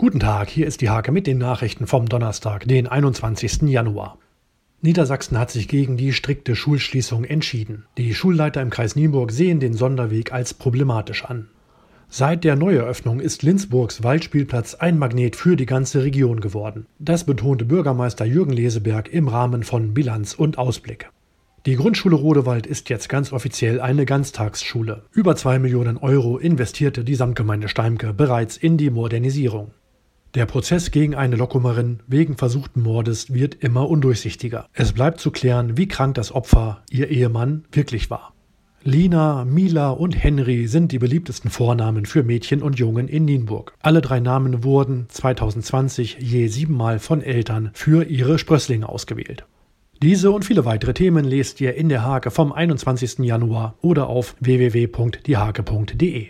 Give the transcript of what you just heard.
Guten Tag, hier ist die Hake mit den Nachrichten vom Donnerstag, den 21. Januar. Niedersachsen hat sich gegen die strikte Schulschließung entschieden. Die Schulleiter im Kreis Nienburg sehen den Sonderweg als problematisch an. Seit der Neueröffnung ist Linzburgs Waldspielplatz ein Magnet für die ganze Region geworden. Das betonte Bürgermeister Jürgen Leseberg im Rahmen von Bilanz und Ausblick. Die Grundschule Rodewald ist jetzt ganz offiziell eine Ganztagsschule. Über zwei Millionen Euro investierte die Samtgemeinde Steimke bereits in die Modernisierung. Der Prozess gegen eine Lockumerin wegen versuchten Mordes wird immer undurchsichtiger. Es bleibt zu klären, wie krank das Opfer, ihr Ehemann, wirklich war. Lina, Mila und Henry sind die beliebtesten Vornamen für Mädchen und Jungen in Nienburg. Alle drei Namen wurden 2020 je siebenmal von Eltern für ihre Sprösslinge ausgewählt. Diese und viele weitere Themen lest ihr in der Hake vom 21. Januar oder auf www.diehake.de.